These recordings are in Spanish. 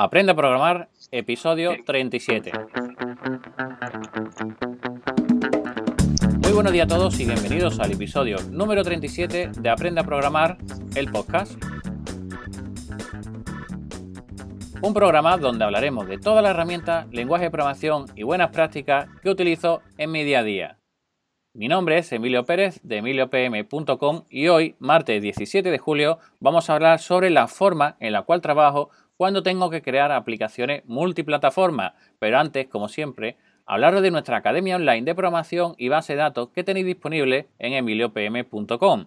Aprende a programar, episodio 37. Muy buenos días a todos y bienvenidos al episodio número 37 de Aprende a programar, el podcast. Un programa donde hablaremos de todas las herramientas, lenguaje de programación y buenas prácticas que utilizo en mi día a día. Mi nombre es Emilio Pérez de emiliopm.com y hoy, martes 17 de julio, vamos a hablar sobre la forma en la cual trabajo cuando tengo que crear aplicaciones multiplataforma. Pero antes, como siempre, hablaros de nuestra academia online de programación y base de datos que tenéis disponible en emiliopm.com.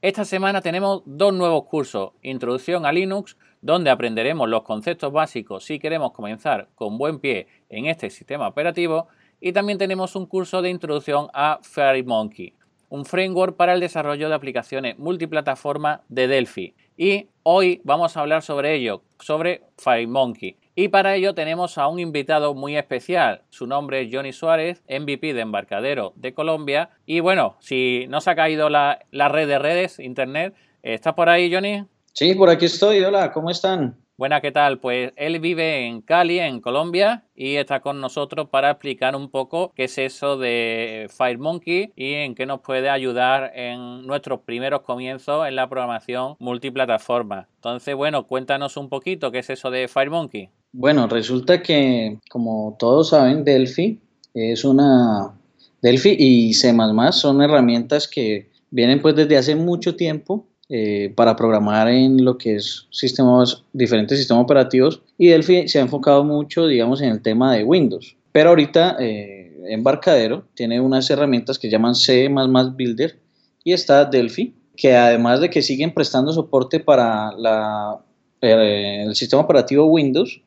Esta semana tenemos dos nuevos cursos, Introducción a Linux, donde aprenderemos los conceptos básicos si queremos comenzar con buen pie en este sistema operativo, y también tenemos un curso de introducción a FairyMonkey, un framework para el desarrollo de aplicaciones multiplataforma de Delphi. Y hoy vamos a hablar sobre ello, sobre FireMonkey. Y para ello tenemos a un invitado muy especial. Su nombre es Johnny Suárez, MVP de Embarcadero de Colombia. Y bueno, si no se ha caído la, red de redes, internet, ¿está por ahí, Johnny? Sí, por aquí estoy. Hola, ¿cómo están? Buena, ¿qué tal? Pues él vive en Cali, en Colombia, y está con nosotros para explicar un poco qué es eso de FireMonkey y en qué nos puede ayudar en nuestros primeros comienzos en la programación multiplataforma. Entonces, bueno, cuéntanos un poquito qué es eso de FireMonkey. Bueno, resulta que, como todos saben, Delphi es una... Delphi y C++ son herramientas que vienen pues desde hace mucho tiempo eh, para programar en lo que es sistemas, diferentes sistemas operativos y Delphi se ha enfocado mucho, digamos, en el tema de Windows. Pero ahorita eh, Embarcadero tiene unas herramientas que llaman C++ Builder y está Delphi, que además de que siguen prestando soporte para la, eh, el sistema operativo Windows,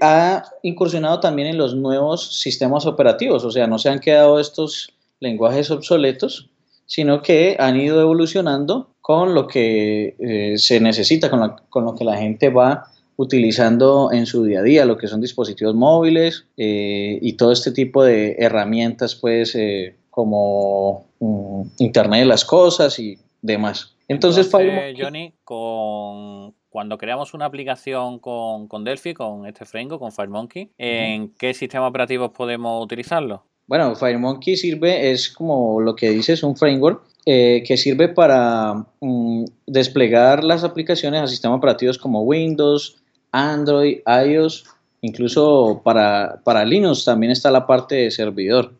ha incursionado también en los nuevos sistemas operativos, o sea, no se han quedado estos lenguajes obsoletos, sino que han ido evolucionando con lo que eh, se necesita, con, lo que la gente va utilizando en su día a día, lo que son dispositivos móviles eh, y todo este tipo de herramientas, pues eh, como mm, Internet de las Cosas y demás. Entonces, Johnny, con, cuando creamos una aplicación con, con Delphi, con este framework, con FireMonkey, ¿en qué sistema operativo podemos utilizarlo? Bueno, FireMonkey sirve, es como lo que dice, es un framework eh, que sirve para mm, desplegar las aplicaciones a sistemas operativos como Windows, Android, iOS, incluso para, para Linux también está la parte de servidor.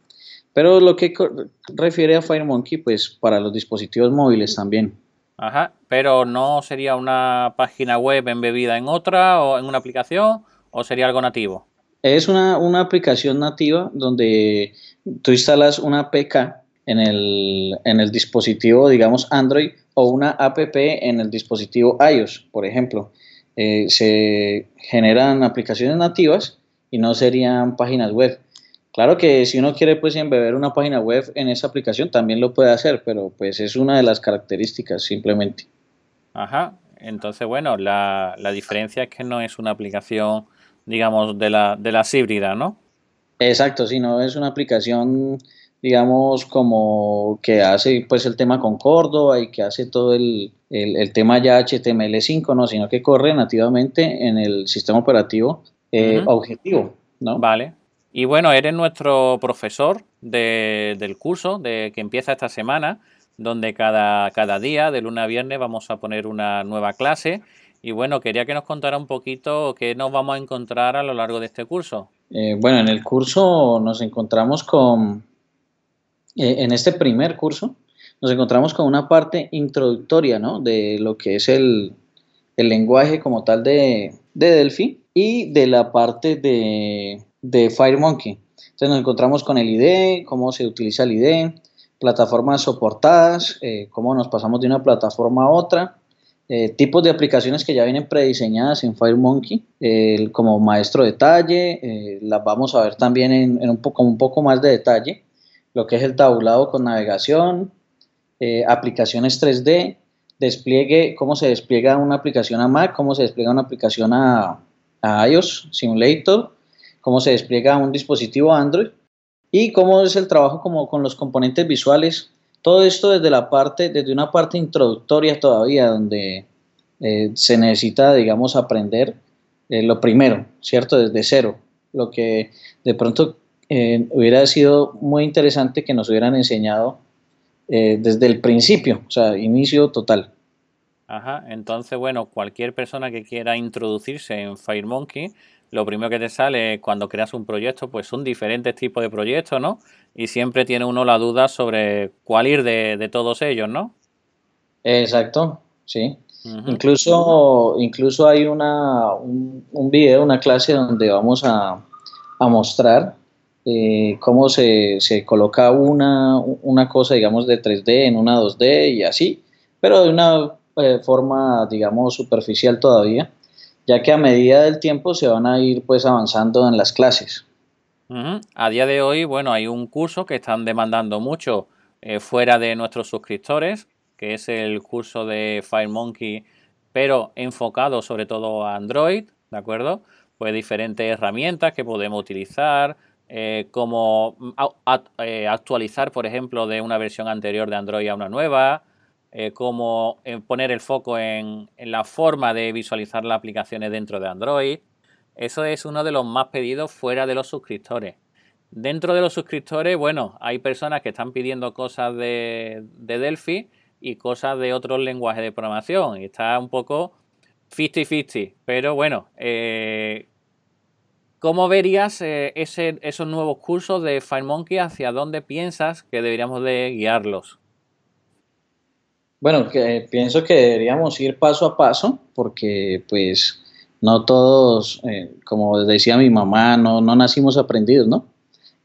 Pero lo que refiere a FireMonkey, pues para los dispositivos móviles también. Ajá, pero no sería una página web embebida en otra o en una aplicación o sería algo nativo. Es una, una aplicación nativa donde tú instalas una APK en el, en el dispositivo, digamos, Android o una app en el dispositivo iOS, por ejemplo. Eh, se generan aplicaciones nativas y no serían páginas web. Claro que si uno quiere pues embeber una página web en esa aplicación también lo puede hacer, pero pues es una de las características simplemente. Ajá, entonces bueno, la, la diferencia es que no es una aplicación, digamos, de, la, de las híbridas, ¿no? Exacto, sino es una aplicación digamos, como que hace pues el tema con Córdoba y que hace todo el, tema ya HTML5, ¿no? Sino que corre nativamente en el sistema operativo eh, objetivo, ¿no? Vale. Y bueno, eres nuestro profesor del curso de, que empieza esta semana, donde cada, cada día, de lunes a viernes, vamos a poner una nueva clase. Y bueno, quería que nos contara un poquito qué nos vamos a encontrar a lo largo de este curso. Eh, bueno, en el curso nos encontramos con eh, en este primer curso nos encontramos con una parte introductoria ¿no? de lo que es el, lenguaje como tal de, Delphi y de la parte de, de FireMonkey. Entonces nos encontramos con el IDE, cómo se utiliza el IDE, plataformas soportadas, eh, cómo nos pasamos de una plataforma a otra, eh, tipos de aplicaciones que ya vienen prediseñadas en FireMonkey, como maestro detalle, las vamos a ver también en, un, poco, un poco más de detalle lo que es el tabulado con navegación, eh, aplicaciones 3D, despliegue, cómo se despliega una aplicación a Mac, cómo se despliega una aplicación a, iOS, Simulator, cómo se despliega un dispositivo Android y cómo es el trabajo como con los componentes visuales. Todo esto desde la parte, desde una parte introductoria todavía, donde eh, se necesita, digamos, aprender eh, lo primero, ¿cierto? Desde cero. Lo que de pronto eh, hubiera sido muy interesante que nos hubieran enseñado desde el principio, o sea, inicio total. Ajá, entonces, bueno, cualquier persona que quiera introducirse en FireMonkey, lo primero que te sale cuando creas un proyecto, pues son diferentes tipos de proyectos, ¿no? Y siempre tiene uno la duda sobre cuál ir de, todos ellos, ¿no? Exacto, sí. incluso, incluso hay una, un, un, video, una clase donde vamos a, a mostrar eh, cómo se, se, coloca una, una cosa, digamos, de 3D en una 2D y así, pero de una eh, forma, digamos, superficial todavía, ya que a medida del tiempo se van a ir pues avanzando en las clases. A día de hoy, bueno, hay un curso que están demandando mucho eh, fuera de nuestros suscriptores, que es el curso de FireMonkey, pero enfocado sobre todo a Android, ¿de acuerdo? Pues diferentes herramientas que podemos utilizar, eh, como eh, actualizar, por ejemplo, de una versión anterior de Android a una nueva, eh, como poner el foco en, la forma de visualizar las aplicaciones dentro de Android. Eso es uno de los más pedidos fuera de los suscriptores. Dentro de los suscriptores, bueno, hay personas que están pidiendo cosas de, de Delphi y cosas de otros lenguajes de programación. Y está un poco 50-50. Pero bueno, eh, ¿Cómo verías eh, esos nuevos cursos de FireMonkey? ¿Hacia dónde piensas que deberíamos de guiarlos? Bueno, que pienso que deberíamos ir paso a paso porque pues no todos, eh, como decía mi mamá, no, no nacimos aprendidos, ¿no?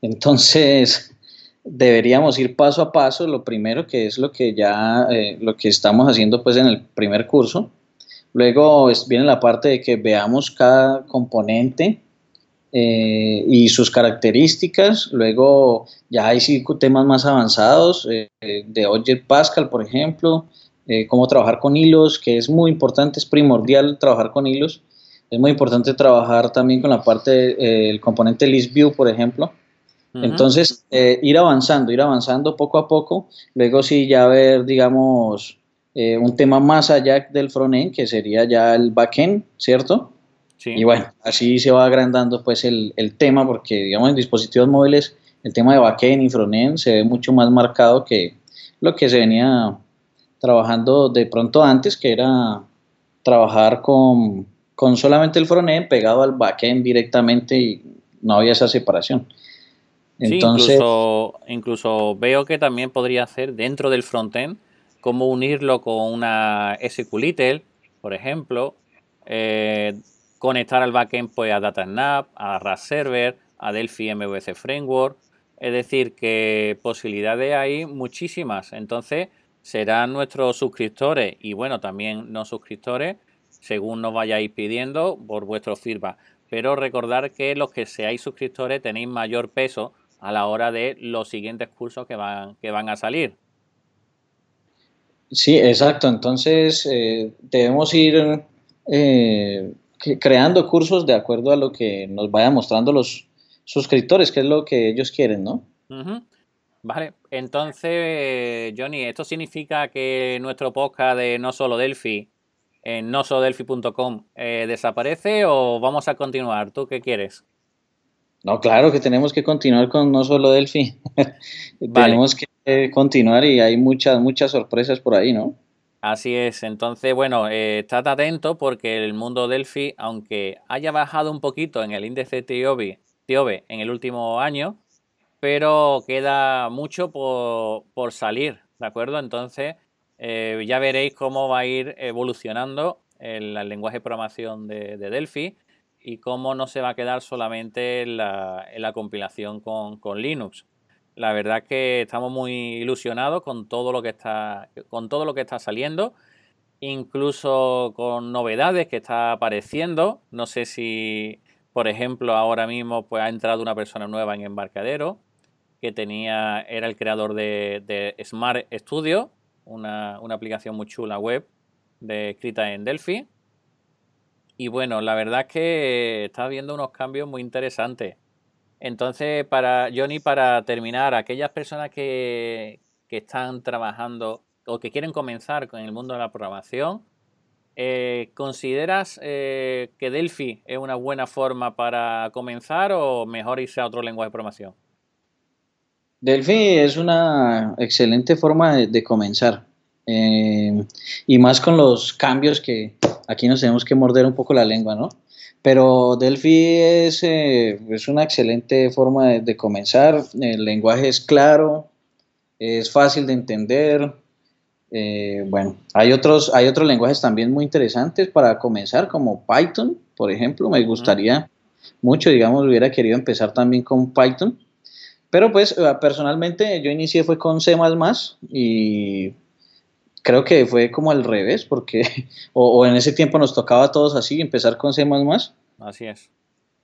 Entonces deberíamos ir paso a paso, lo primero que es lo que ya, eh, lo que estamos haciendo pues en el primer curso. Luego viene la parte de que veamos cada componente eh, y sus características. Luego ya hay cinco temas más avanzados eh, de Object Pascal, por ejemplo, eh, cómo trabajar con hilos, que es muy importante, es primordial trabajar con hilos. Es muy importante trabajar también con la parte del componente list view, por ejemplo. Entonces, ir avanzando, ir avanzando poco a poco. Luego sí ya ver, digamos, un tema más allá del frontend, que sería ya el backend, ¿cierto? Y bueno, así se va agrandando pues el, tema porque digamos en dispositivos móviles el tema de backend y frontend se ve mucho más marcado que lo que se venía trabajando de pronto antes, que era trabajar con, solamente el frontend pegado al backend directamente y no había esa separación. Entonces, incluso, incluso veo que también podría hacer dentro del frontend cómo unirlo con una SQLite, por ejemplo, eh, conectar al backend pues, a DataSnap, a RAS Server, a Delphi MVC Framework. Es decir, que posibilidades hay muchísimas. Entonces, serán nuestros suscriptores y bueno, también no suscriptores, según nos vayáis pidiendo por vuestro feedback. Pero recordar que los que seáis suscriptores tenéis mayor peso a la hora de los siguientes cursos que van, que van a salir. Sí, exacto. Entonces eh, debemos ir eh, creando cursos de acuerdo a lo que nos vayan mostrando los suscriptores, que es lo que ellos quieren, ¿no? Vale, entonces, Johnny, ¿esto significa que nuestro podcast de No Solo Delphi en nosodelphi.com eh, desaparece o vamos a continuar? ¿Tú qué quieres? No, claro que tenemos que continuar con No Solo Delphi. tenemos que continuar y hay muchas, muchas sorpresas por ahí, ¿no? Así es, entonces, bueno, eh, estate atento porque el mundo Delphi, aunque haya bajado un poquito en el índice TIOBE, en el último año, pero queda mucho por, salir, ¿de acuerdo? Entonces, eh, ya veréis cómo va a ir evolucionando el, lenguaje de programación de, Delphi y cómo no se va a quedar solamente en la, compilación con, con Linux. La verdad que estamos muy ilusionados con todo lo que está, con todo lo que está saliendo, incluso con novedades que está apareciendo. No sé si, por ejemplo, ahora mismo pues, ha entrado una persona nueva en Embarcadero que tenía, era el creador de, Smart Studio, una, una, aplicación muy chula web de, escrita en Delphi. Y bueno, la verdad es que está habiendo unos cambios muy interesantes. Entonces, para Johnny, para terminar, aquellas personas que, están trabajando o que quieren comenzar con el mundo de la programación, eh, ¿consideras eh, que Delphi es una buena forma para comenzar o mejor irse a otro lenguaje de programación? Delphi es una excelente forma de, comenzar. Eh, y más con los cambios que aquí nos tenemos que morder un poco la lengua, ¿no? Pero Delphi es, es una excelente forma de, comenzar. El lenguaje es claro, es fácil de entender, eh, bueno, hay otros, hay otros lenguajes también muy interesantes para comenzar, como Python, por ejemplo. Me gustaría mucho, digamos, hubiera querido empezar también con Python. Pero pues eh, personalmente yo inicié fue con C y creo que fue como al revés, porque o, en ese tiempo nos tocaba a todos así, empezar con C Así es.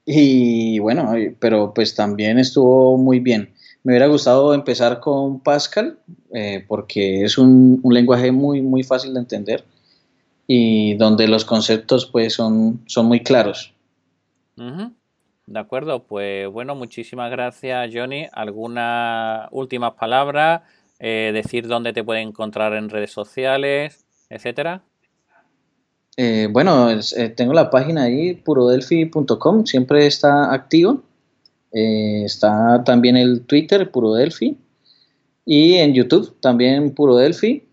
Y bueno, pero pues también estuvo muy bien. Me hubiera gustado empezar con Pascal eh, porque es un, lenguaje muy, muy fácil de entender y donde los conceptos pues son, son muy claros. De acuerdo, pues bueno, muchísimas gracias Johnny. ¿Algunas últimas palabras? Eh, decir dónde te pueden encontrar en redes sociales, etcétera. Eh, bueno, tengo la página ahí, purodelphi.com, siempre está activo. Eh, está también el Twitter, Puro Delphi. Y en YouTube también Puro Delphi.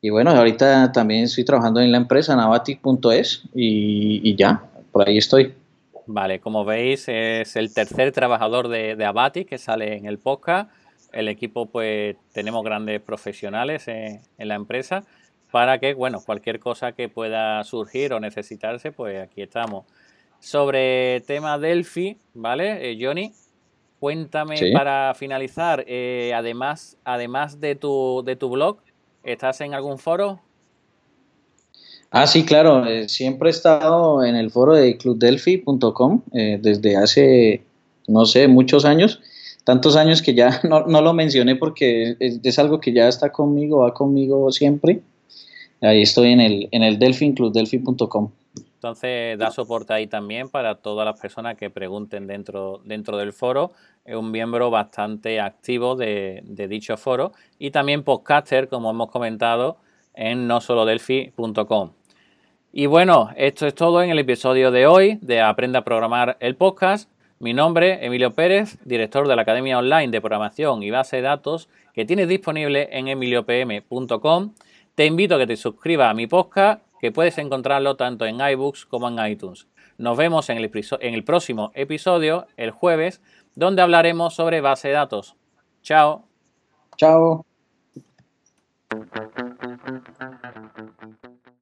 Y bueno, ahorita también estoy trabajando en la empresa navatic.es y, y, ya, por ahí estoy. Vale, como veis es el tercer trabajador de, de Abatic que sale en el podcast. El equipo pues tenemos grandes profesionales en, en la empresa para que, bueno, cualquier cosa que pueda surgir o necesitarse, pues aquí estamos. Sobre tema Delphi, ¿vale? Eh, Johnny, cuéntame para finalizar, eh, además, además de tu, de tu blog, ¿estás en algún foro? Ah, sí, claro, eh, siempre he estado en el foro de clubdelphi.com desde hace, no sé, muchos años, tantos años que ya no, no lo mencioné porque es, algo que ya está conmigo, va conmigo siempre. Ahí estoy en el, en el. Entonces da soporte ahí también para todas las personas que pregunten dentro, dentro del foro. Es un miembro bastante activo de, dicho foro y también podcaster, como hemos comentado, en nosolodelphi.com. Y bueno, esto es todo en el episodio de hoy de Aprenda a Programar el podcast. Mi nombre, Emilio Pérez, director de la Academia Online de Programación y Base de Datos que tienes disponible en emiliopm.com. Te invito a que te suscribas a mi podcast que puedes encontrarlo tanto en iBooks como en iTunes. Nos vemos en el, en el próximo episodio, el jueves, donde hablaremos sobre base de datos. Chao. Chao.